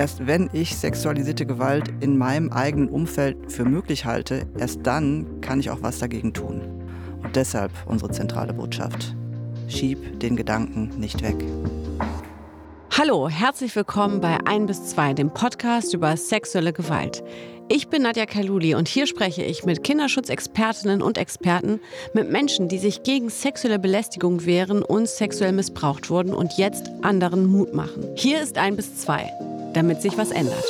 Erst wenn ich sexualisierte Gewalt in meinem eigenen Umfeld für möglich halte, erst dann kann ich auch was dagegen tun. Und deshalb unsere zentrale Botschaft. Schieb den Gedanken nicht weg. Hallo, herzlich willkommen bei 1 bis 2, dem Podcast über sexuelle Gewalt. Ich bin Nadja Kaluli und hier spreche ich mit Kinderschutzexpertinnen und Experten, mit Menschen, die sich gegen sexuelle Belästigung wehren und sexuell missbraucht wurden und jetzt anderen Mut machen. Hier ist 1 bis 2, damit sich was ändert.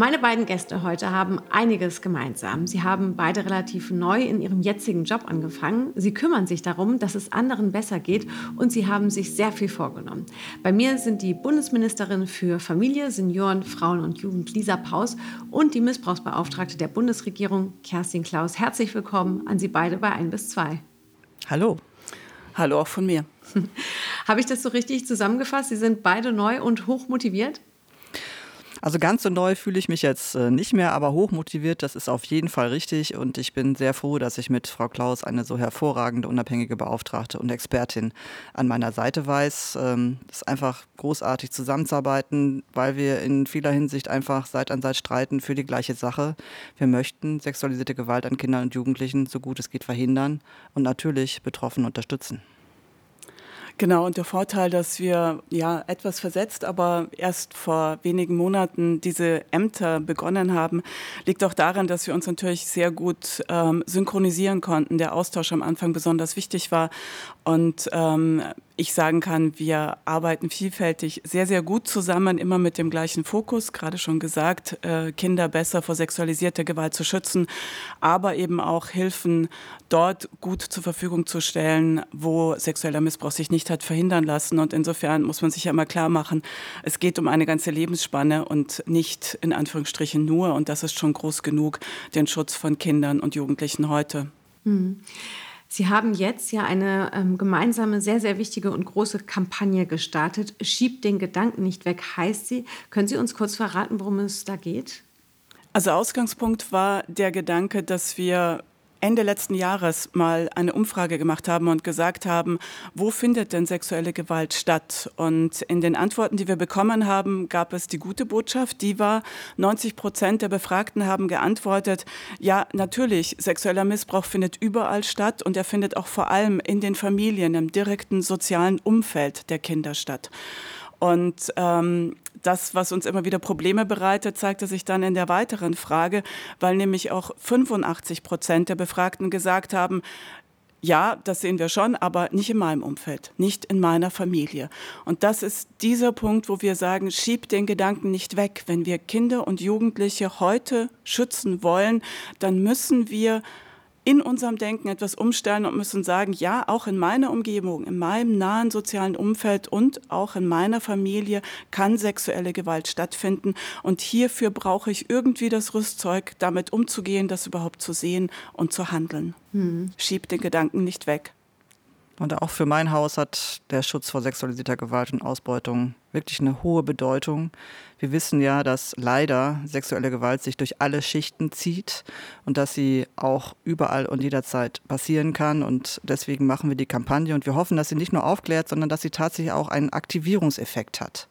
Meine beiden Gäste heute haben einiges gemeinsam. Sie haben beide relativ neu in ihrem jetzigen Job angefangen. Sie kümmern sich darum, dass es anderen besser geht und sie haben sich sehr viel vorgenommen. Bei mir sind die Bundesministerin für Familie, Senioren, Frauen und Jugend Lisa Paus und die Missbrauchsbeauftragte der Bundesregierung Kerstin Klaus. Herzlich willkommen an Sie beide bei 1 bis 2. Hallo. Hallo auch von mir. Habe ich das so richtig zusammengefasst? Sie sind beide neu und hoch motiviert? Also ganz so neu fühle ich mich jetzt äh, nicht mehr, aber hochmotiviert, das ist auf jeden Fall richtig. Und ich bin sehr froh, dass ich mit Frau Klaus eine so hervorragende, unabhängige Beauftragte und Expertin an meiner Seite weiß. Ähm, es ist einfach großartig zusammenzuarbeiten, weil wir in vieler Hinsicht einfach Seit an Seit streiten für die gleiche Sache. Wir möchten sexualisierte Gewalt an Kindern und Jugendlichen so gut es geht verhindern und natürlich Betroffene unterstützen. Genau, und der Vorteil, dass wir ja etwas versetzt, aber erst vor wenigen Monaten diese Ämter begonnen haben, liegt auch daran, dass wir uns natürlich sehr gut ähm, synchronisieren konnten. Der Austausch am Anfang besonders wichtig war und ähm, ich sagen kann, wir arbeiten vielfältig sehr, sehr gut zusammen, immer mit dem gleichen Fokus, gerade schon gesagt, äh, Kinder besser vor sexualisierter Gewalt zu schützen, aber eben auch Hilfen dort gut zur Verfügung zu stellen, wo sexueller Missbrauch sich nicht hat verhindern lassen. Und insofern muss man sich ja immer klar machen, es geht um eine ganze Lebensspanne und nicht in Anführungsstrichen nur, und das ist schon groß genug, den Schutz von Kindern und Jugendlichen heute. Hm. Sie haben jetzt ja eine ähm, gemeinsame, sehr, sehr wichtige und große Kampagne gestartet. Schiebt den Gedanken nicht weg, heißt sie. Können Sie uns kurz verraten, worum es da geht? Also Ausgangspunkt war der Gedanke, dass wir Ende letzten Jahres mal eine Umfrage gemacht haben und gesagt haben, wo findet denn sexuelle Gewalt statt? Und in den Antworten, die wir bekommen haben, gab es die gute Botschaft, die war, 90 Prozent der Befragten haben geantwortet, ja, natürlich, sexueller Missbrauch findet überall statt und er findet auch vor allem in den Familien, im direkten sozialen Umfeld der Kinder statt. Und ähm, das, was uns immer wieder Probleme bereitet, zeigte sich dann in der weiteren Frage, weil nämlich auch 85 Prozent der Befragten gesagt haben, ja, das sehen wir schon, aber nicht in meinem Umfeld, nicht in meiner Familie. Und das ist dieser Punkt, wo wir sagen, schieb den Gedanken nicht weg. Wenn wir Kinder und Jugendliche heute schützen wollen, dann müssen wir in unserem Denken etwas umstellen und müssen sagen, ja, auch in meiner Umgebung, in meinem nahen sozialen Umfeld und auch in meiner Familie kann sexuelle Gewalt stattfinden. Und hierfür brauche ich irgendwie das Rüstzeug, damit umzugehen, das überhaupt zu sehen und zu handeln. Hm. Schieb den Gedanken nicht weg. Und auch für mein Haus hat der Schutz vor sexualisierter Gewalt und Ausbeutung wirklich eine hohe Bedeutung. Wir wissen ja, dass leider sexuelle Gewalt sich durch alle Schichten zieht und dass sie auch überall und jederzeit passieren kann. Und deswegen machen wir die Kampagne und wir hoffen, dass sie nicht nur aufklärt, sondern dass sie tatsächlich auch einen Aktivierungseffekt hat.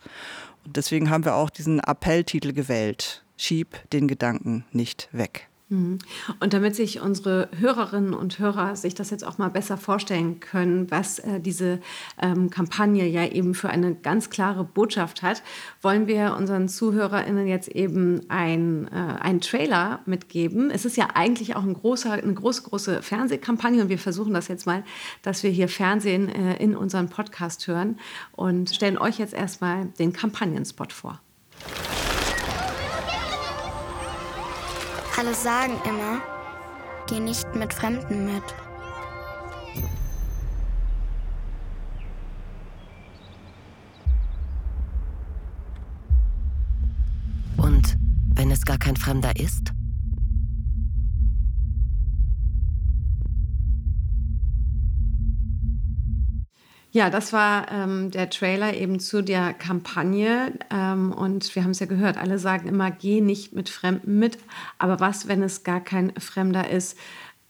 Und deswegen haben wir auch diesen Appelltitel gewählt. Schieb den Gedanken nicht weg. Mhm. Und damit sich unsere Hörerinnen und Hörer sich das jetzt auch mal besser vorstellen können, was äh, diese ähm, Kampagne ja eben für eine ganz klare Botschaft hat, wollen wir unseren ZuhörerInnen jetzt eben ein, äh, einen Trailer mitgeben. Es ist ja eigentlich auch ein großer, eine große, große Fernsehkampagne und wir versuchen das jetzt mal, dass wir hier Fernsehen äh, in unseren Podcast hören und stellen euch jetzt erstmal den Kampagnenspot vor. Alle sagen immer, geh nicht mit Fremden mit. Und wenn es gar kein Fremder ist? Ja, das war ähm, der Trailer eben zu der Kampagne. Ähm, und wir haben es ja gehört, alle sagen immer, geh nicht mit Fremden mit. Aber was, wenn es gar kein Fremder ist?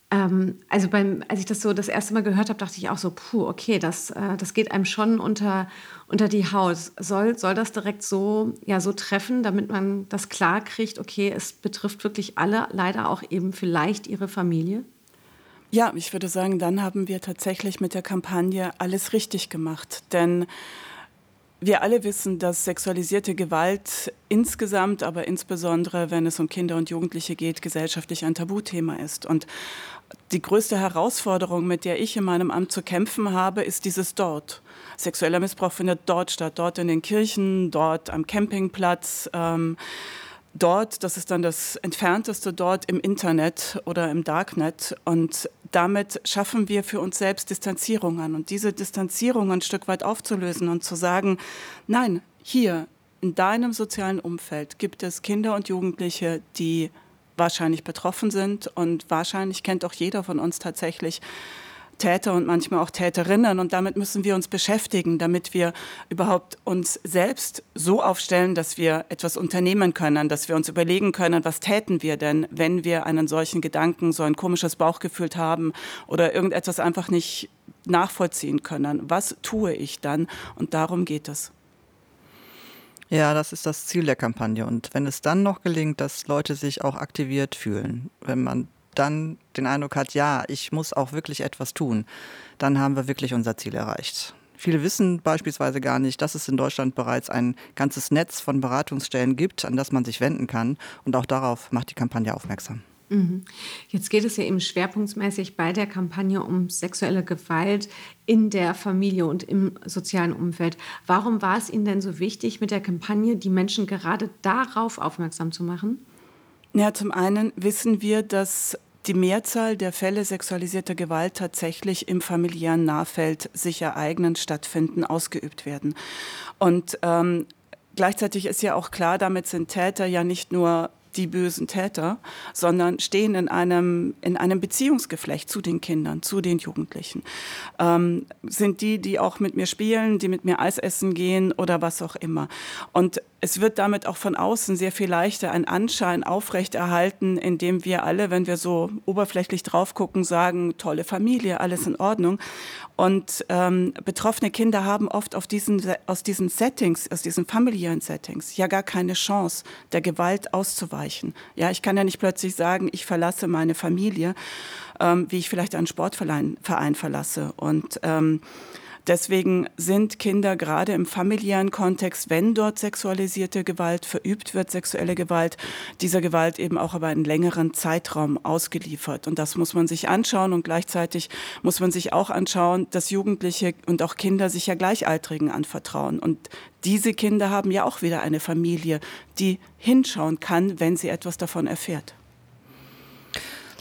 Ähm, also beim, als ich das so das erste Mal gehört habe, dachte ich auch so, puh, okay, das, äh, das geht einem schon unter, unter die Haut. Soll, soll das direkt so, ja, so treffen, damit man das klar kriegt, okay, es betrifft wirklich alle, leider auch eben vielleicht ihre Familie? Ja, ich würde sagen, dann haben wir tatsächlich mit der Kampagne alles richtig gemacht. Denn wir alle wissen, dass sexualisierte Gewalt insgesamt, aber insbesondere, wenn es um Kinder und Jugendliche geht, gesellschaftlich ein Tabuthema ist. Und die größte Herausforderung, mit der ich in meinem Amt zu kämpfen habe, ist dieses dort. Sexueller Missbrauch findet dort statt, dort in den Kirchen, dort am Campingplatz. Ähm, dort, das ist dann das entfernteste dort im Internet oder im Darknet. Und damit schaffen wir für uns selbst Distanzierungen. Und diese Distanzierung ein Stück weit aufzulösen und zu sagen, nein, hier in deinem sozialen Umfeld gibt es Kinder und Jugendliche, die wahrscheinlich betroffen sind. Und wahrscheinlich kennt auch jeder von uns tatsächlich Täter und manchmal auch Täterinnen. Und damit müssen wir uns beschäftigen, damit wir überhaupt uns selbst so aufstellen, dass wir etwas unternehmen können, dass wir uns überlegen können, was täten wir denn, wenn wir einen solchen Gedanken, so ein komisches Bauchgefühl haben oder irgendetwas einfach nicht nachvollziehen können. Was tue ich dann? Und darum geht es. Ja, das ist das Ziel der Kampagne. Und wenn es dann noch gelingt, dass Leute sich auch aktiviert fühlen, wenn man dann den Eindruck hat, ja, ich muss auch wirklich etwas tun, dann haben wir wirklich unser Ziel erreicht. Viele wissen beispielsweise gar nicht, dass es in Deutschland bereits ein ganzes Netz von Beratungsstellen gibt, an das man sich wenden kann. Und auch darauf macht die Kampagne aufmerksam. Mhm. Jetzt geht es ja eben schwerpunktmäßig bei der Kampagne um sexuelle Gewalt in der Familie und im sozialen Umfeld. Warum war es Ihnen denn so wichtig, mit der Kampagne die Menschen gerade darauf aufmerksam zu machen? Ja, zum einen wissen wir, dass die Mehrzahl der Fälle sexualisierter Gewalt tatsächlich im familiären Nahfeld sich ereignen, stattfinden, ausgeübt werden. Und ähm, gleichzeitig ist ja auch klar, damit sind Täter ja nicht nur die bösen Täter, sondern stehen in einem, in einem Beziehungsgeflecht zu den Kindern, zu den Jugendlichen. Ähm, sind die, die auch mit mir spielen, die mit mir Eis essen gehen oder was auch immer. Und es wird damit auch von außen sehr viel leichter ein Anschein aufrechterhalten, indem wir alle, wenn wir so oberflächlich drauf gucken, sagen, tolle Familie, alles in Ordnung. Und ähm, betroffene Kinder haben oft auf diesen, aus diesen Settings, aus diesen familiären Settings, ja gar keine Chance, der Gewalt auszuweichen. Ja, ich kann ja nicht plötzlich sagen, ich verlasse meine Familie, ähm, wie ich vielleicht einen Sportverein Verein verlasse. Und ähm, Deswegen sind Kinder gerade im familiären Kontext, wenn dort sexualisierte Gewalt verübt wird, sexuelle Gewalt, dieser Gewalt eben auch über einen längeren Zeitraum ausgeliefert. Und das muss man sich anschauen und gleichzeitig muss man sich auch anschauen, dass Jugendliche und auch Kinder sich ja Gleichaltrigen anvertrauen. Und diese Kinder haben ja auch wieder eine Familie, die hinschauen kann, wenn sie etwas davon erfährt.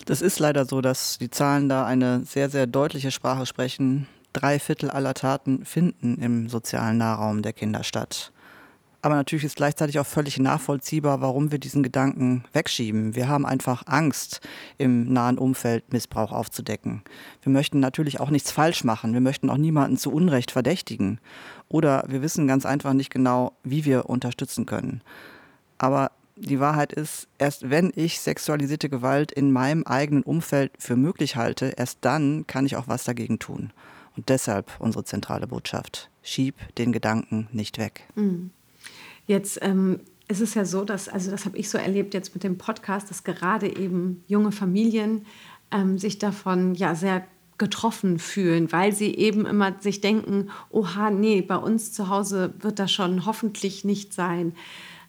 Das ist leider so, dass die Zahlen da eine sehr, sehr deutliche Sprache sprechen drei Viertel aller Taten finden im sozialen Nahraum der Kinder statt. Aber natürlich ist gleichzeitig auch völlig nachvollziehbar, warum wir diesen Gedanken wegschieben. Wir haben einfach Angst, im nahen Umfeld Missbrauch aufzudecken. Wir möchten natürlich auch nichts falsch machen. Wir möchten auch niemanden zu Unrecht verdächtigen. Oder wir wissen ganz einfach nicht genau, wie wir unterstützen können. Aber die Wahrheit ist, erst wenn ich sexualisierte Gewalt in meinem eigenen Umfeld für möglich halte, erst dann kann ich auch was dagegen tun. Und deshalb unsere zentrale Botschaft. Schieb den Gedanken nicht weg. Mhm. Jetzt ähm, ist es ja so, dass, also das habe ich so erlebt jetzt mit dem Podcast, dass gerade eben junge Familien ähm, sich davon ja sehr getroffen fühlen, weil sie eben immer sich denken, oha, nee, bei uns zu Hause wird das schon hoffentlich nicht sein.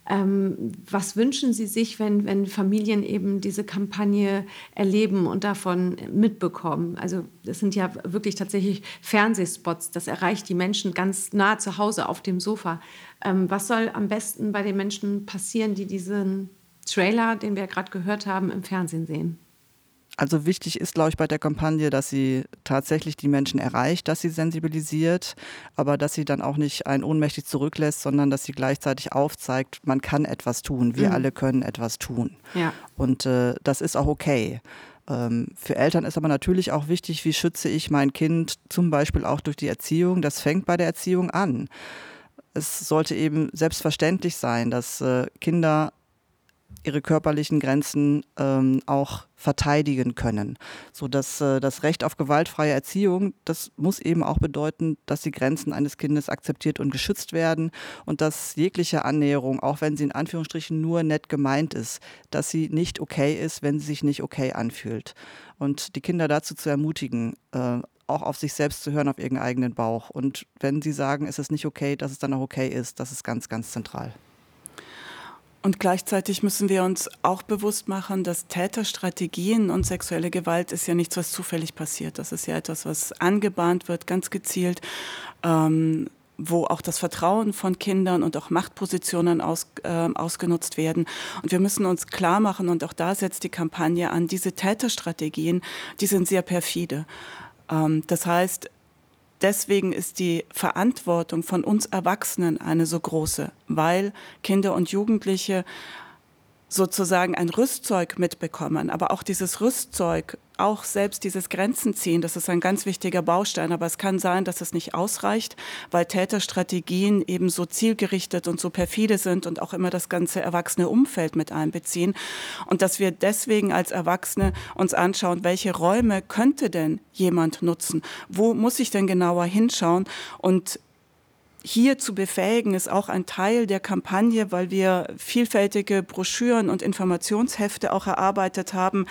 Ähm, was wünschen Sie sich, wenn, wenn Familien eben diese Kampagne erleben und davon mitbekommen? Also das sind ja wirklich tatsächlich Fernsehspots, das erreicht die Menschen ganz nah zu Hause auf dem Sofa. Ähm, was soll am besten bei den Menschen passieren, die diesen Trailer, den wir gerade gehört haben, im Fernsehen sehen? Also wichtig ist, glaube ich, bei der Kampagne, dass sie tatsächlich die Menschen erreicht, dass sie sensibilisiert, aber dass sie dann auch nicht ein ohnmächtig zurücklässt, sondern dass sie gleichzeitig aufzeigt, man kann etwas tun, wir mhm. alle können etwas tun. Ja. Und äh, das ist auch okay. Ähm, für Eltern ist aber natürlich auch wichtig, wie schütze ich mein Kind zum Beispiel auch durch die Erziehung. Das fängt bei der Erziehung an. Es sollte eben selbstverständlich sein, dass äh, Kinder ihre körperlichen Grenzen ähm, auch verteidigen können. So dass äh, das Recht auf gewaltfreie Erziehung, das muss eben auch bedeuten, dass die Grenzen eines Kindes akzeptiert und geschützt werden und dass jegliche Annäherung, auch wenn sie in Anführungsstrichen nur nett gemeint ist, dass sie nicht okay ist, wenn sie sich nicht okay anfühlt. Und die Kinder dazu zu ermutigen, äh, auch auf sich selbst zu hören, auf ihren eigenen Bauch. Und wenn sie sagen, es ist nicht okay, dass es dann auch okay ist, das ist ganz, ganz zentral. Und gleichzeitig müssen wir uns auch bewusst machen, dass Täterstrategien und sexuelle Gewalt ist ja nichts, was zufällig passiert. Das ist ja etwas, was angebahnt wird, ganz gezielt. Ähm, wo auch das Vertrauen von Kindern und auch Machtpositionen aus, äh, ausgenutzt werden. Und wir müssen uns klar machen, und auch da setzt die Kampagne an, diese Täterstrategien, die sind sehr perfide. Ähm, das heißt, deswegen ist die Verantwortung von uns Erwachsenen eine so große, weil Kinder und Jugendliche sozusagen ein Rüstzeug mitbekommen. Aber auch dieses Rüstzeug, auch selbst dieses Grenzen ziehen, das ist ein ganz wichtiger Baustein. Aber es kann sein, dass es nicht ausreicht, weil Täterstrategien eben so zielgerichtet und so perfide sind und auch immer das ganze erwachsene Umfeld mit einbeziehen. Und dass wir deswegen als Erwachsene uns anschauen, welche Räume könnte denn jemand nutzen? Wo muss ich denn genauer hinschauen? Und hier zu befähigen, ist auch ein Teil der Kampagne, weil wir vielfältige Broschüren und Informationshefte auch erarbeitet haben,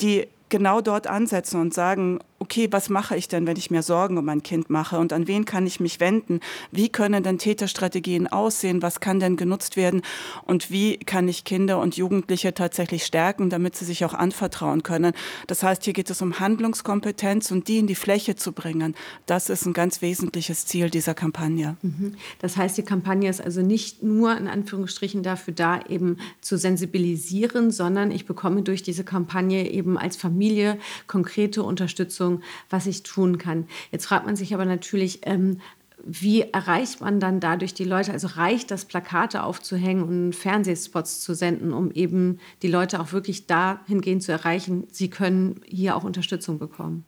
die genau dort ansetzen und sagen, okay, was mache ich denn, wenn ich mir Sorgen um mein Kind mache und an wen kann ich mich wenden? Wie können denn Täterstrategien aussehen? Was kann denn genutzt werden? Und wie kann ich Kinder und Jugendliche tatsächlich stärken, damit sie sich auch anvertrauen können? Das heißt, hier geht es um Handlungskompetenz und die in die Fläche zu bringen. Das ist ein ganz wesentliches Ziel dieser Kampagne. Mhm. Das heißt, die Kampagne ist also nicht nur in Anführungsstrichen dafür da, eben zu sensibilisieren, sondern ich bekomme durch diese Kampagne eben als Familie konkrete Unterstützung Was ich tun kann. Jetzt fragt man sich aber natürlich, ähm, wie erreicht man dann dadurch die Leute? Also reicht das, Plakate aufzuhängen und Fernsehspots zu senden, um eben die Leute auch wirklich dahingehend zu erreichen, sie können hier auch Unterstützung bekommen?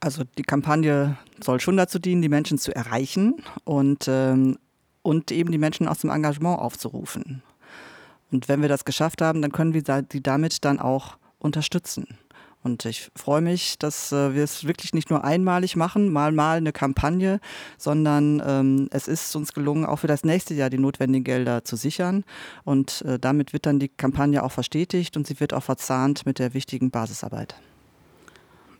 Also die Kampagne soll schon dazu dienen, die Menschen zu erreichen und, ähm, und eben die Menschen aus dem Engagement aufzurufen. Und wenn wir das geschafft haben, dann können wir sie damit dann auch unterstützen. Und ich freue mich, dass äh, wir es wirklich nicht nur einmalig machen, mal mal eine Kampagne, sondern ähm, es ist uns gelungen, auch für das nächste Jahr die notwendigen Gelder zu sichern. Und äh, damit wird dann die Kampagne auch verstetigt und sie wird auch verzahnt mit der wichtigen Basisarbeit.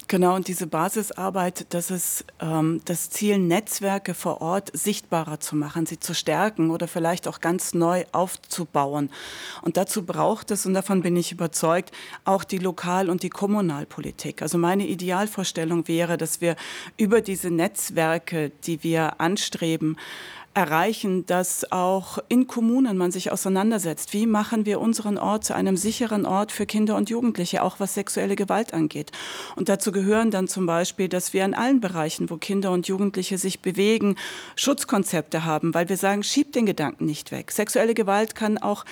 Genau, und diese Basisarbeit, das ist ähm, das Ziel, Netzwerke vor Ort sichtbarer zu machen, sie zu stärken oder vielleicht auch ganz neu aufzubauen. Und dazu braucht es, und davon bin ich überzeugt, auch die Lokal- und die Kommunalpolitik. Also meine Idealvorstellung wäre, dass wir über diese Netzwerke, die wir anstreben, erreichen, dass auch in Kommunen man sich auseinandersetzt. Wie machen wir unseren Ort zu einem sicheren Ort für Kinder und Jugendliche, auch was sexuelle Gewalt angeht? Und dazu gehören dann zum Beispiel, dass wir in allen Bereichen, wo Kinder und Jugendliche sich bewegen, Schutzkonzepte haben, weil wir sagen, schiebt den Gedanken nicht weg. Sexuelle Gewalt kann auch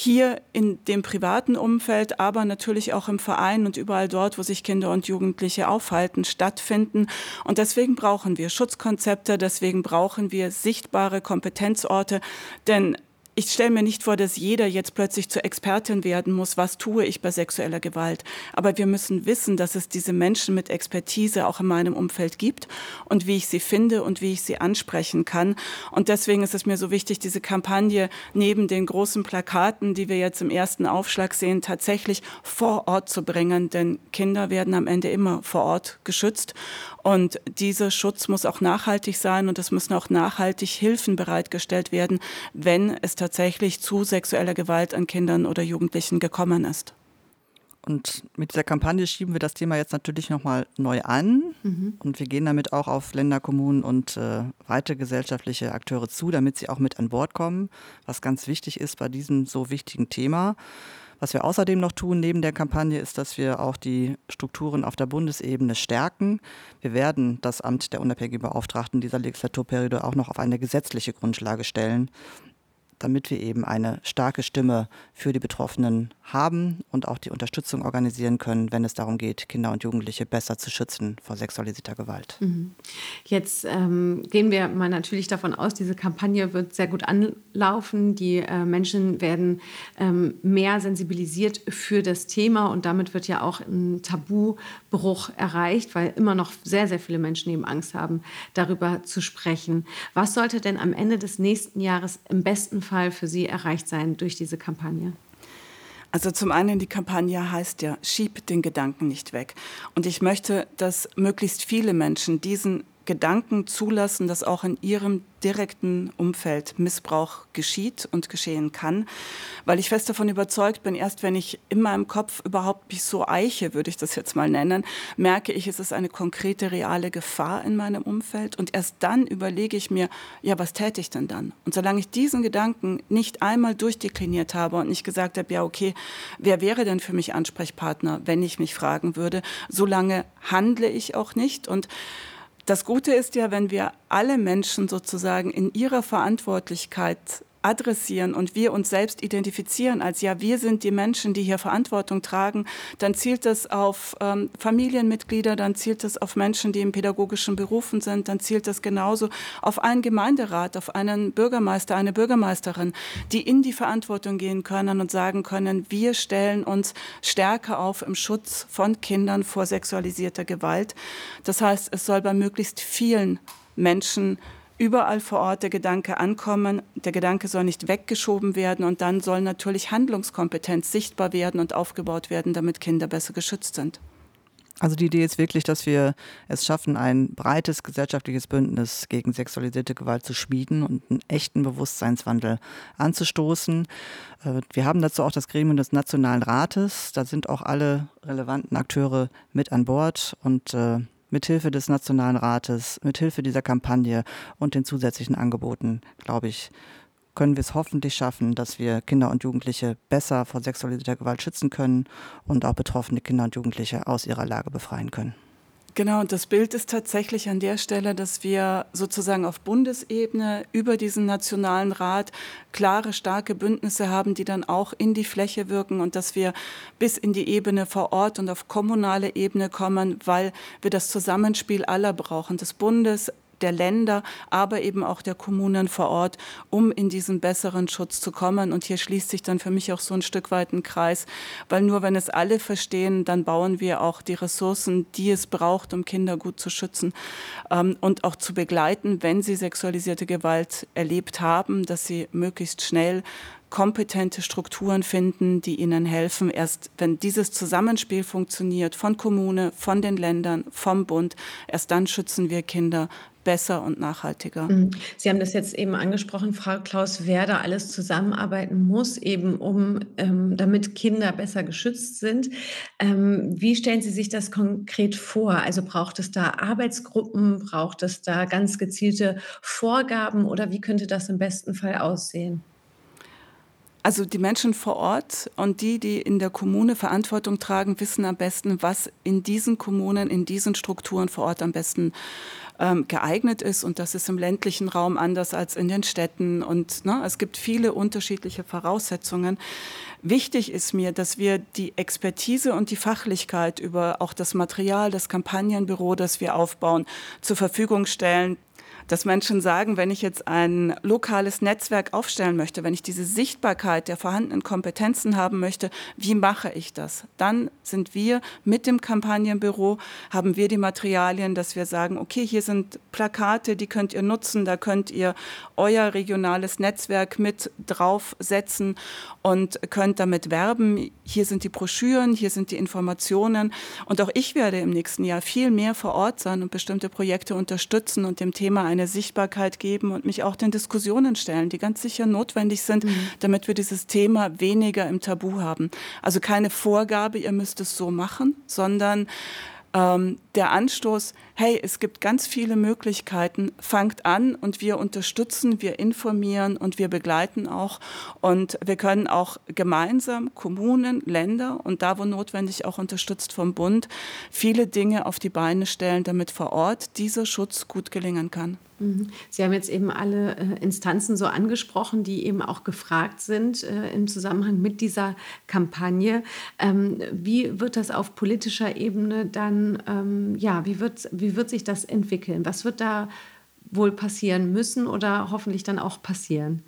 hier in dem privaten Umfeld, aber natürlich auch im Verein und überall dort, wo sich Kinder und Jugendliche aufhalten, stattfinden. Und deswegen brauchen wir Schutzkonzepte, deswegen brauchen wir sichtbare Kompetenzorte, denn ich stelle mir nicht vor, dass jeder jetzt plötzlich zur Expertin werden muss, was tue ich bei sexueller Gewalt. Aber wir müssen wissen, dass es diese Menschen mit Expertise auch in meinem Umfeld gibt und wie ich sie finde und wie ich sie ansprechen kann. Und deswegen ist es mir so wichtig, diese Kampagne neben den großen Plakaten, die wir jetzt im ersten Aufschlag sehen, tatsächlich vor Ort zu bringen. Denn Kinder werden am Ende immer vor Ort geschützt. Und dieser Schutz muss auch nachhaltig sein und es müssen auch nachhaltig Hilfen bereitgestellt werden, wenn es tatsächlich zu sexueller Gewalt an Kindern oder Jugendlichen gekommen ist. Und mit dieser Kampagne schieben wir das Thema jetzt natürlich nochmal neu an. Mhm. Und wir gehen damit auch auf Länder, Kommunen und äh, weitere gesellschaftliche Akteure zu, damit sie auch mit an Bord kommen, was ganz wichtig ist bei diesem so wichtigen Thema. Was wir außerdem noch tun neben der Kampagne ist, dass wir auch die Strukturen auf der Bundesebene stärken. Wir werden das Amt der unabhängigen Beauftragten dieser Legislaturperiode auch noch auf eine gesetzliche Grundlage stellen. Damit wir eben eine starke Stimme für die Betroffenen haben und auch die Unterstützung organisieren können, wenn es darum geht, Kinder und Jugendliche besser zu schützen vor sexualisierter Gewalt. Mhm. Jetzt ähm, gehen wir mal natürlich davon aus, diese Kampagne wird sehr gut anlaufen. Die äh, Menschen werden ähm, mehr sensibilisiert für das Thema und damit wird ja auch ein Tabubruch erreicht, weil immer noch sehr, sehr viele Menschen eben Angst haben, darüber zu sprechen. Was sollte denn am Ende des nächsten Jahres im besten Fall für Sie erreicht sein durch diese Kampagne? Also zum einen, die Kampagne heißt ja, schieb den Gedanken nicht weg. Und ich möchte, dass möglichst viele Menschen diesen Gedanken zulassen, dass auch in ihrem direkten Umfeld Missbrauch geschieht und geschehen kann, weil ich fest davon überzeugt bin, erst wenn ich in meinem Kopf überhaupt mich so eiche, würde ich das jetzt mal nennen, merke ich, es ist eine konkrete, reale Gefahr in meinem Umfeld. Und erst dann überlege ich mir, ja, was täte ich denn dann? Und solange ich diesen Gedanken nicht einmal durchdekliniert habe und nicht gesagt habe, ja, okay, wer wäre denn für mich Ansprechpartner, wenn ich mich fragen würde, solange handle ich auch nicht. Und das Gute ist ja, wenn wir alle Menschen sozusagen in ihrer Verantwortlichkeit adressieren und wir uns selbst identifizieren als ja, wir sind die Menschen, die hier Verantwortung tragen, dann zielt das auf ähm, Familienmitglieder, dann zielt das auf Menschen, die in pädagogischen Berufen sind, dann zielt das genauso auf einen Gemeinderat, auf einen Bürgermeister, eine Bürgermeisterin, die in die Verantwortung gehen können und sagen können, wir stellen uns stärker auf im Schutz von Kindern vor sexualisierter Gewalt. Das heißt, es soll bei möglichst vielen Menschen überall vor Ort der Gedanke ankommen. Der Gedanke soll nicht weggeschoben werden und dann soll natürlich Handlungskompetenz sichtbar werden und aufgebaut werden, damit Kinder besser geschützt sind. Also die Idee ist wirklich, dass wir es schaffen, ein breites gesellschaftliches Bündnis gegen sexualisierte Gewalt zu schmieden und einen echten Bewusstseinswandel anzustoßen. Äh, wir haben dazu auch das Gremium des Nationalen Rates. Da sind auch alle relevanten Akteure mit an Bord und äh, mithilfe des Nationalen Rates, mithilfe dieser Kampagne und den zusätzlichen Angeboten, glaube ich, können wir es hoffentlich schaffen, dass wir Kinder und Jugendliche besser vor sexualisierter Gewalt schützen können und auch betroffene Kinder und Jugendliche aus ihrer Lage befreien können. Genau, und das Bild ist tatsächlich an der Stelle, dass wir sozusagen auf Bundesebene über diesen Nationalen Rat klare, starke Bündnisse haben, die dann auch in die Fläche wirken und dass wir bis in die Ebene vor Ort und auf kommunale Ebene kommen, weil wir das Zusammenspiel aller brauchen, des Bundes, der Länder, aber eben auch der Kommunen vor Ort, um in diesen besseren Schutz zu kommen. Und hier schließt sich dann für mich auch so ein Stück weit ein Kreis, weil nur wenn es alle verstehen, dann bauen wir auch die Ressourcen, die es braucht, um Kinder gut zu schützen ähm, und auch zu begleiten, wenn sie sexualisierte Gewalt erlebt haben, dass sie möglichst schnell kompetente Strukturen finden, die ihnen helfen. Erst wenn dieses Zusammenspiel funktioniert von Kommune, von den Ländern, vom Bund, erst dann schützen wir Kinder besser und nachhaltiger. Mhm. Sie haben das jetzt eben angesprochen, Frau Klaus, wer da alles zusammenarbeiten muss, eben um, ähm, damit Kinder besser geschützt sind. Ähm, wie stellen Sie sich das konkret vor? Also braucht es da Arbeitsgruppen, braucht es da ganz gezielte Vorgaben oder wie könnte das im besten Fall aussehen? Also die Menschen vor Ort und die, die in der Kommune Verantwortung tragen, wissen am besten, was in diesen Kommunen, in diesen Strukturen vor Ort am besten ähm, geeignet ist. Und das ist im ländlichen Raum anders als in den Städten. Und ne, es gibt viele unterschiedliche Voraussetzungen. Wichtig ist mir, dass wir die Expertise und die Fachlichkeit über auch das Material, das Kampagnenbüro, das wir aufbauen, zur Verfügung stellen, dass Menschen sagen, wenn ich jetzt ein lokales Netzwerk aufstellen möchte, wenn ich diese Sichtbarkeit der vorhandenen Kompetenzen haben möchte, wie mache ich das? Dann sind wir mit dem Kampagnenbüro, haben wir die Materialien, dass wir sagen, okay, hier sind Plakate, die könnt ihr nutzen, da könnt ihr euer regionales Netzwerk mit draufsetzen und könnt damit werben. Hier sind die Broschüren, hier sind die Informationen und auch ich werde im nächsten Jahr viel mehr vor Ort sein und bestimmte Projekte unterstützen und dem Thema ein eine Sichtbarkeit geben und mich auch den Diskussionen stellen, die ganz sicher notwendig sind, mhm. damit wir dieses Thema weniger im Tabu haben. Also keine Vorgabe, ihr müsst es so machen, sondern ähm, der Anstoß, hey, es gibt ganz viele Möglichkeiten, fangt an und wir unterstützen, wir informieren und wir begleiten auch. Und wir können auch gemeinsam Kommunen, Länder und da, wo notwendig, auch unterstützt vom Bund, viele Dinge auf die Beine stellen, damit vor Ort dieser Schutz gut gelingen kann. Mhm. Sie haben jetzt eben alle äh, Instanzen so angesprochen, die eben auch gefragt sind äh, im Zusammenhang mit dieser Kampagne. Ähm, wie wird das auf politischer Ebene dann, ähm, ja, wie wird, wie wird sich das entwickeln? Was wird da wohl passieren müssen oder hoffentlich dann auch passieren?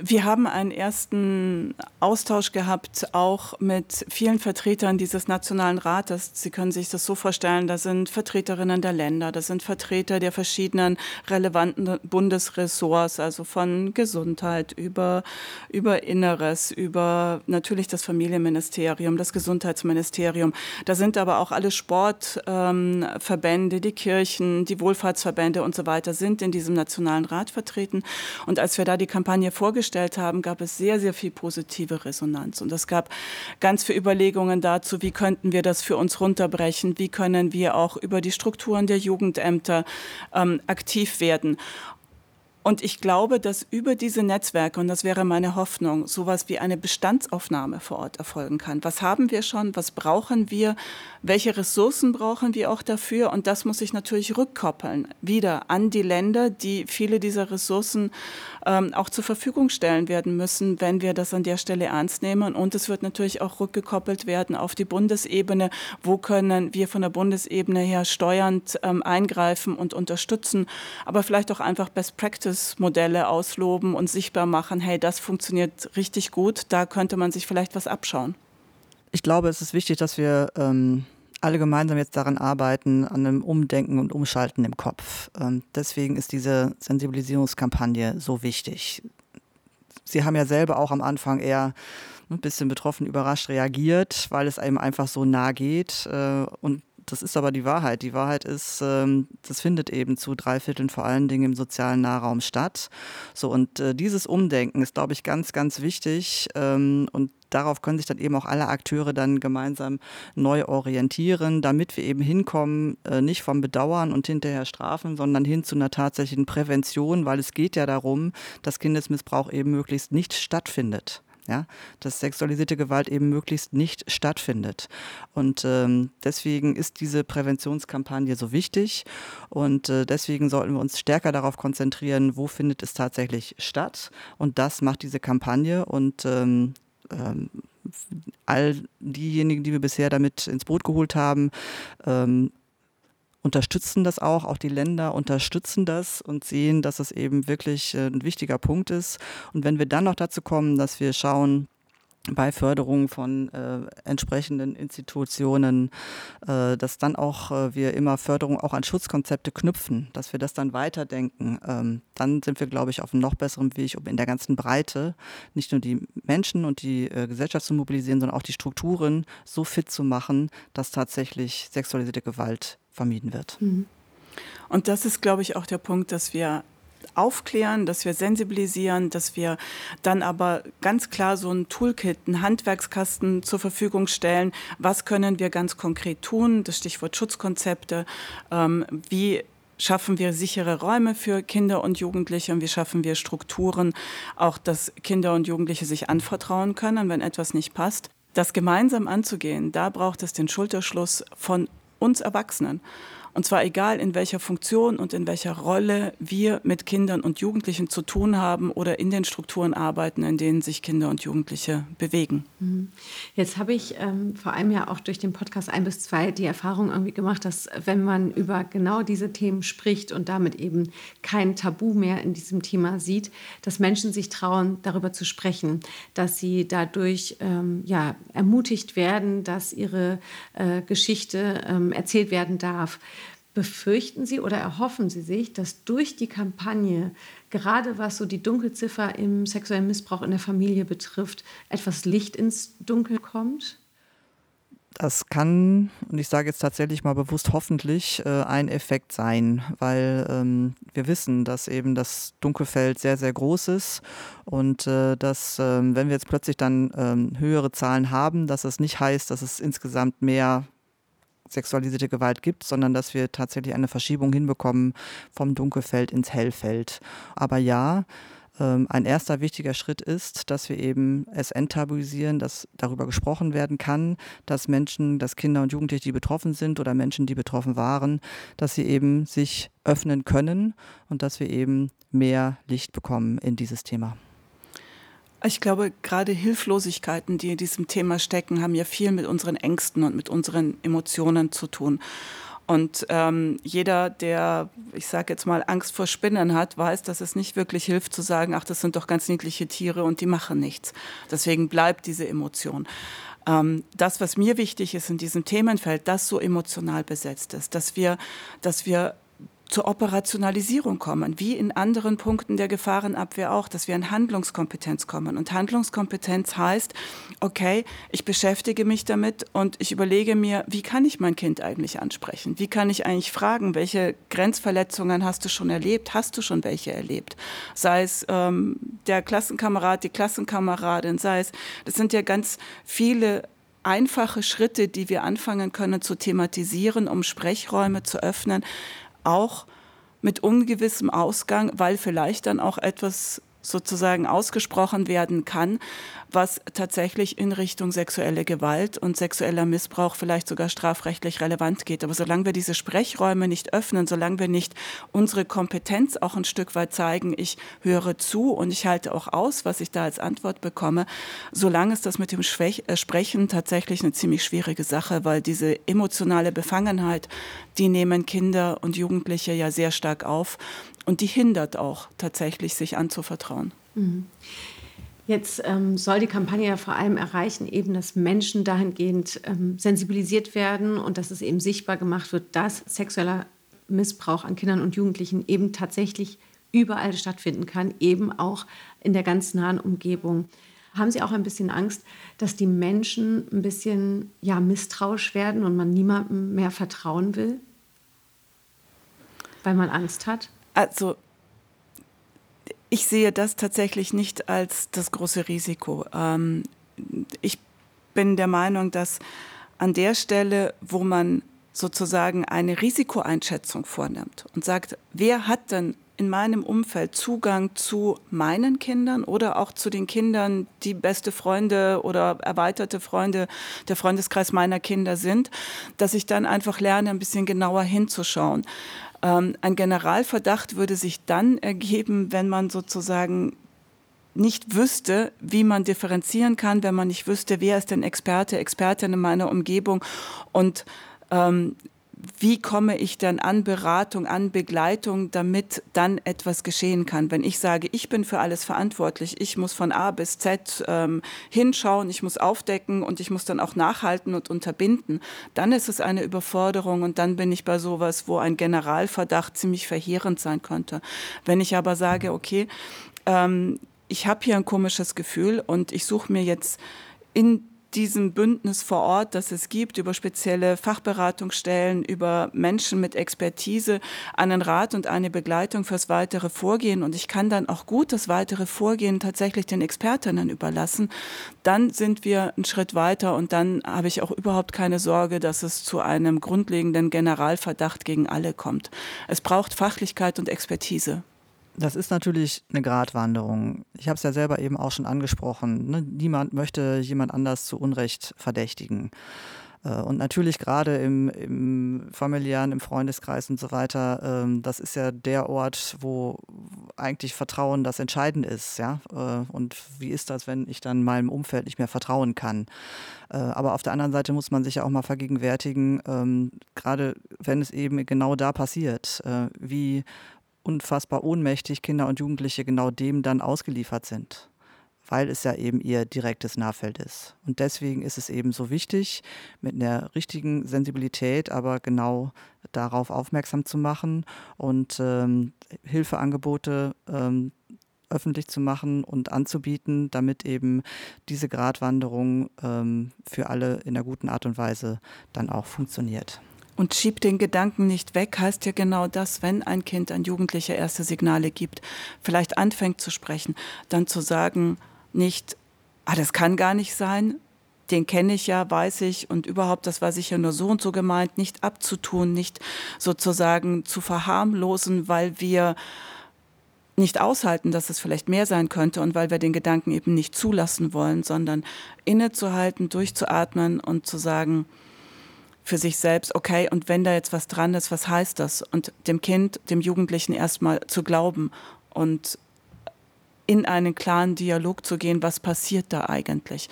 Wir haben einen ersten Austausch gehabt, auch mit vielen Vertretern dieses Nationalen Rates. Sie können sich das so vorstellen, da sind Vertreterinnen der Länder, das sind Vertreter der verschiedenen relevanten Bundesressorts, also von Gesundheit über, über Inneres, über natürlich das Familienministerium, das Gesundheitsministerium. Da sind aber auch alle Sportverbände, ähm, die Kirchen, die Wohlfahrtsverbände und so weiter sind in diesem Nationalen Rat vertreten. Und als wir da die Kampagne vorgestellt gestellt haben, gab es sehr, sehr viel positive Resonanz. Und es gab ganz viele Überlegungen dazu, wie könnten wir das für uns runterbrechen, wie können wir auch über die Strukturen der Jugendämter ähm, aktiv werden. Und ich glaube, dass über diese Netzwerke, und das wäre meine Hoffnung, sowas wie eine Bestandsaufnahme vor Ort erfolgen kann. Was haben wir schon? Was brauchen wir? Welche Ressourcen brauchen wir auch dafür? Und das muss sich natürlich rückkoppeln, wieder an die Länder, die viele dieser Ressourcen ähm, auch zur Verfügung stellen werden müssen, wenn wir das an der Stelle ernst nehmen. Und es wird natürlich auch rückgekoppelt werden auf die Bundesebene. Wo können wir von der Bundesebene her steuernd ähm, eingreifen und unterstützen, aber vielleicht auch einfach Best Practice-Modelle ausloben und sichtbar machen, hey, das funktioniert richtig gut, da könnte man sich vielleicht was abschauen. Ich glaube, es ist wichtig, dass wir ähm alle gemeinsam jetzt daran arbeiten, an einem Umdenken und Umschalten im Kopf. Ähm, deswegen ist diese Sensibilisierungskampagne so wichtig. Sie haben ja selber auch am Anfang eher ein bisschen betroffen, überrascht reagiert, weil es einem einfach so nah geht. Äh, und das ist aber die Wahrheit. Die Wahrheit ist, ähm, das findet eben zu drei Vierteln vor allen Dingen im sozialen Nahraum statt. So und äh, dieses Umdenken ist, glaube ich, ganz, ganz wichtig. Ähm, und darauf können sich dann eben auch alle Akteure dann gemeinsam neu orientieren, damit wir eben hinkommen, äh, nicht vom Bedauern und hinterher strafen, sondern hin zu einer tatsächlichen Prävention, weil es geht ja darum, dass Kindesmissbrauch eben möglichst nicht stattfindet ja, dass sexualisierte Gewalt eben möglichst nicht stattfindet. Und ähm, deswegen ist diese Präventionskampagne so wichtig und äh, deswegen sollten wir uns stärker darauf konzentrieren, wo findet es tatsächlich statt. Und das macht diese Kampagne und ähm, ähm, all diejenigen, die wir bisher damit ins Boot geholt haben, ähm, unterstützen das auch, auch die Länder unterstützen das und sehen, dass es eben wirklich äh, ein wichtiger Punkt ist. Und wenn wir dann noch dazu kommen, dass wir schauen, bei Förderung von äh, entsprechenden Institutionen, äh, dass dann auch äh, wir immer Förderung auch an Schutzkonzepte knüpfen, dass wir das dann weiterdenken. Ähm, dann sind wir, glaube ich, auf einem noch besseren Weg, um in der ganzen Breite nicht nur die Menschen und die äh, Gesellschaft zu mobilisieren, sondern auch die Strukturen so fit zu machen, dass tatsächlich sexualisierte Gewalt vermieden wird. Mhm. Und das ist, glaube ich, auch der Punkt, dass wir aufklären, dass wir sensibilisieren, dass wir dann aber ganz klar so ein Toolkit, einen Handwerkskasten zur Verfügung stellen. Was können wir ganz konkret tun? Das Stichwort Schutzkonzepte. Ähm, wie schaffen wir sichere Räume für Kinder und Jugendliche und wie schaffen wir Strukturen, auch dass Kinder und Jugendliche sich anvertrauen können, wenn etwas nicht passt. Das gemeinsam anzugehen, da braucht es den Schulterschluss von uns Erwachsenen. Und zwar egal, in welcher Funktion und in welcher Rolle wir mit Kindern und Jugendlichen zu tun haben oder in den Strukturen arbeiten, in denen sich Kinder und Jugendliche bewegen. Mhm. Jetzt habe ich ähm, vor allem ja auch durch den Podcast ein bis zwei die Erfahrung irgendwie gemacht, dass wenn man über genau diese Themen spricht und damit eben kein Tabu mehr in diesem Thema sieht, dass Menschen sich trauen, darüber zu sprechen, dass sie dadurch ähm, ja, ermutigt werden, dass ihre äh, Geschichte ähm, erzählt werden darf. Befürchten Sie oder erhoffen Sie sich, dass durch die Kampagne, gerade was so die Dunkelziffer im sexuellen Missbrauch in der Familie betrifft, etwas Licht ins Dunkel kommt? Das kann, und ich sage jetzt tatsächlich mal bewusst hoffentlich, äh, ein Effekt sein, weil ähm, wir wissen, dass eben das Dunkelfeld sehr, sehr groß ist und äh, dass, äh, wenn wir jetzt plötzlich dann ähm, höhere Zahlen haben, dass es nicht heißt, dass es insgesamt mehr sexualisierte Gewalt gibt, sondern dass wir tatsächlich eine Verschiebung hinbekommen vom Dunkelfeld ins Hellfeld. Aber ja, ähm, ein erster wichtiger Schritt ist, dass wir eben es enttabuisieren, dass darüber gesprochen werden kann, dass Menschen, dass Kinder und Jugendliche, die betroffen sind oder Menschen, die betroffen waren, dass sie eben sich öffnen können und dass wir eben mehr Licht bekommen in dieses Thema. Ich glaube, gerade Hilflosigkeiten, die in diesem Thema stecken, haben ja viel mit unseren Ängsten und mit unseren Emotionen zu tun. Und ähm, jeder, der, ich sage jetzt mal, Angst vor Spinnen hat, weiß, dass es nicht wirklich hilft zu sagen, ach, das sind doch ganz niedliche Tiere und die machen nichts. Deswegen bleibt diese Emotion. Ähm, das, was mir wichtig ist in diesem Themenfeld, das so emotional besetzt ist, dass wir, dass wir zur Operationalisierung kommen, wie in anderen Punkten der Gefahrenabwehr auch, dass wir in Handlungskompetenz kommen. Und Handlungskompetenz heißt, okay, ich beschäftige mich damit und ich überlege mir, wie kann ich mein Kind eigentlich ansprechen? Wie kann ich eigentlich fragen, welche Grenzverletzungen hast du schon erlebt? Hast du schon welche erlebt? Sei es ähm, der Klassenkamerad, die Klassenkameradin, sei es, das sind ja ganz viele einfache Schritte, die wir anfangen können zu thematisieren, um Sprechräume zu öffnen auch mit ungewissem Ausgang, weil vielleicht dann auch etwas sozusagen ausgesprochen werden kann, was tatsächlich in Richtung sexuelle Gewalt und sexueller Missbrauch vielleicht sogar strafrechtlich relevant geht. Aber solange wir diese Sprechräume nicht öffnen, solange wir nicht unsere Kompetenz auch ein Stück weit zeigen, ich höre zu und ich halte auch aus, was ich da als Antwort bekomme, solange ist das mit dem Schwäch äh, Sprechen tatsächlich eine ziemlich schwierige Sache, weil diese emotionale Befangenheit, die nehmen Kinder und Jugendliche ja sehr stark auf und die hindert auch tatsächlich, sich anzuvertrauen. Mhm. Jetzt ähm, soll die Kampagne ja vor allem erreichen, eben, dass Menschen dahingehend ähm, sensibilisiert werden und dass es eben sichtbar gemacht wird, dass sexueller Missbrauch an Kindern und Jugendlichen eben tatsächlich überall stattfinden kann, eben auch in der ganz nahen Umgebung. Haben Sie auch ein bisschen Angst, dass die Menschen ein bisschen ja, misstrauisch werden und man niemandem mehr vertrauen will, weil man Angst hat? Also ich sehe das tatsächlich nicht als das große Risiko. Ähm, ich bin der Meinung, dass an der Stelle, wo man sozusagen eine Risikoeinschätzung vornimmt und sagt, wer hat denn in meinem Umfeld Zugang zu meinen Kindern oder auch zu den Kindern, die beste Freunde oder erweiterte Freunde, der Freundeskreis meiner Kinder sind, dass ich dann einfach lerne, ein bisschen genauer hinzuschauen. Ähm, ein Generalverdacht würde sich dann ergeben, wenn man sozusagen nicht wüsste, wie man differenzieren kann, wenn man nicht wüsste, wer ist denn Experte, Expertin in meiner Umgebung. Und ähm, wie komme ich dann an Beratung, an Begleitung, damit dann etwas geschehen kann. Wenn ich sage, ich bin für alles verantwortlich, ich muss von A bis Z ähm, hinschauen, ich muss aufdecken und ich muss dann auch nachhalten und unterbinden, dann ist es eine Überforderung und dann bin ich bei sowas, wo ein Generalverdacht ziemlich verheerend sein könnte. Wenn ich aber sage, okay, ähm, ich habe hier ein komisches Gefühl und ich suche mir jetzt in diesem Bündnis vor Ort, das es gibt, über spezielle Fachberatungsstellen, über Menschen mit Expertise, einen Rat und eine Begleitung fürs weitere Vorgehen. Und ich kann dann auch gut das weitere Vorgehen tatsächlich den Expertinnen überlassen. Dann sind wir einen Schritt weiter und dann habe ich auch überhaupt keine Sorge, dass es zu einem grundlegenden Generalverdacht gegen alle kommt. Es braucht Fachlichkeit und Expertise. Das ist natürlich eine Gratwanderung. Ich habe es ja selber eben auch schon angesprochen. Ne? Niemand möchte jemand anders zu Unrecht verdächtigen. Äh, und natürlich gerade im, im, familiären, im Freundeskreis und so weiter, ähm, das ist ja der Ort, wo eigentlich Vertrauen das Entscheidende ist. Ja? Äh, und wie ist das, wenn ich dann meinem Umfeld nicht mehr vertrauen kann? Äh, aber auf der anderen Seite muss man sich ja auch mal vergegenwärtigen, ähm, gerade wenn es eben genau da passiert, wie unfassbar ohnmächtig Kinder und Jugendliche genau dem dann ausgeliefert sind, weil es ja eben ihr direktes Nahfeld ist. Und deswegen ist es eben so wichtig, mit einer richtigen Sensibilität aber genau darauf aufmerksam zu machen und ähm, Hilfeangebote ähm, öffentlich zu machen und anzubieten, damit eben diese Gratwanderung ähm, für alle in einer guten Art und Weise dann auch funktioniert. Und schieb den Gedanken nicht weg, heißt ja genau das, wenn ein Kind, ein Jugendlicher erste Signale gibt, vielleicht anfängt zu sprechen, dann zu sagen, nicht, ah, das kann gar nicht sein, den kenne ich ja, weiß ich und überhaupt, das war sicher nur so und so gemeint, nicht abzutun, nicht sozusagen zu verharmlosen, weil wir nicht aushalten, dass es vielleicht mehr sein könnte und weil wir den Gedanken eben nicht zulassen wollen, sondern innezuhalten, durchzuatmen und zu sagen, für sich selbst, okay, und wenn da jetzt was dran ist, was heißt das? Und dem Kind, dem Jugendlichen erstmal zu glauben und in einen klaren Dialog zu gehen, was passiert da eigentlich.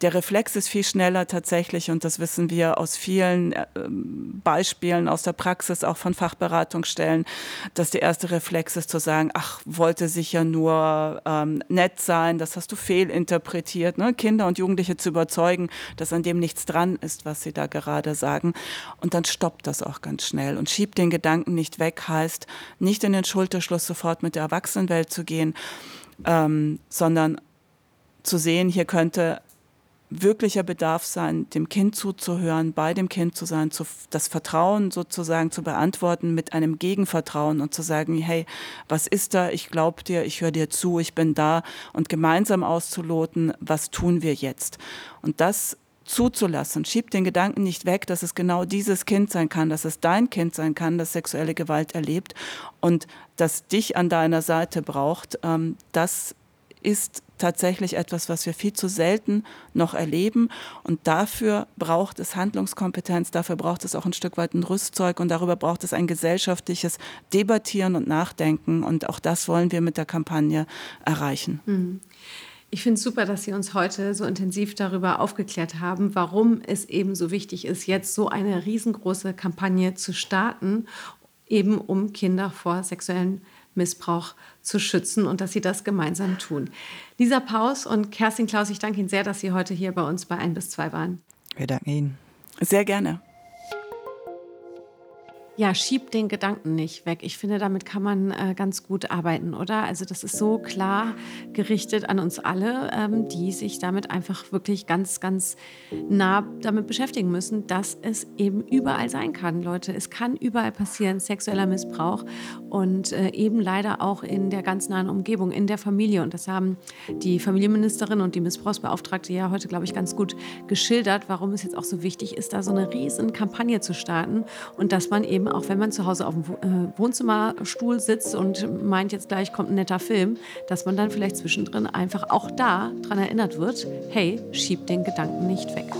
Der Reflex ist viel schneller tatsächlich und das wissen wir aus vielen äh, Beispielen aus der Praxis, auch von Fachberatungsstellen, dass der erste Reflex ist zu sagen, ach, wollte sicher nur ähm, nett sein, das hast du fehlinterpretiert, ne? Kinder und Jugendliche zu überzeugen, dass an dem nichts dran ist, was sie da gerade sagen. Und dann stoppt das auch ganz schnell und schiebt den Gedanken nicht weg, heißt nicht in den Schulterschluss sofort mit der Erwachsenenwelt zu gehen, ähm, sondern zu sehen, hier könnte wirklicher Bedarf sein, dem Kind zuzuhören, bei dem Kind zu sein, zu, das Vertrauen sozusagen zu beantworten mit einem Gegenvertrauen und zu sagen, hey, was ist da? Ich glaube dir, ich höre dir zu, ich bin da und gemeinsam auszuloten, was tun wir jetzt? Und das zuzulassen, schiebt den Gedanken nicht weg, dass es genau dieses Kind sein kann, dass es dein Kind sein kann, das sexuelle Gewalt erlebt und das dich an deiner Seite braucht, ähm, das ist tatsächlich etwas, was wir viel zu selten noch erleben. Und dafür braucht es Handlungskompetenz, dafür braucht es auch ein Stück weit ein Rüstzeug und darüber braucht es ein gesellschaftliches Debattieren und Nachdenken. Und auch das wollen wir mit der Kampagne erreichen. Mhm. Ich finde es super, dass Sie uns heute so intensiv darüber aufgeklärt haben, warum es eben so wichtig ist, jetzt so eine riesengroße Kampagne zu starten, eben um Kinder vor sexuellen Missbrauch zu schützen und dass Sie das gemeinsam tun. Lisa Paus und Kerstin Klaus, ich danke Ihnen sehr, dass Sie heute hier bei uns bei 1 bis 2 waren. Wir danken Ihnen. Sehr gerne. Ja, schieb den Gedanken nicht weg. Ich finde, damit kann man äh, ganz gut arbeiten, oder? Also das ist so klar gerichtet an uns alle, ähm, die sich damit einfach wirklich ganz, ganz nah damit beschäftigen müssen, dass es eben überall sein kann, Leute. Es kann überall passieren, sexueller Missbrauch und äh, eben leider auch in der ganz nahen Umgebung, in der Familie. Und das haben die Familienministerin und die Missbrauchsbeauftragte ja heute, glaube ich, ganz gut geschildert, warum es jetzt auch so wichtig ist, da so eine riesen Kampagne zu starten und dass man eben eben auch wenn man zu Hause auf dem äh, Wohnzimmerstuhl sitzt und meint, jetzt gleich kommt ein netter Film, dass man dann vielleicht zwischendrin einfach auch da dran erinnert wird, hey, schieb den Gedanken nicht weg.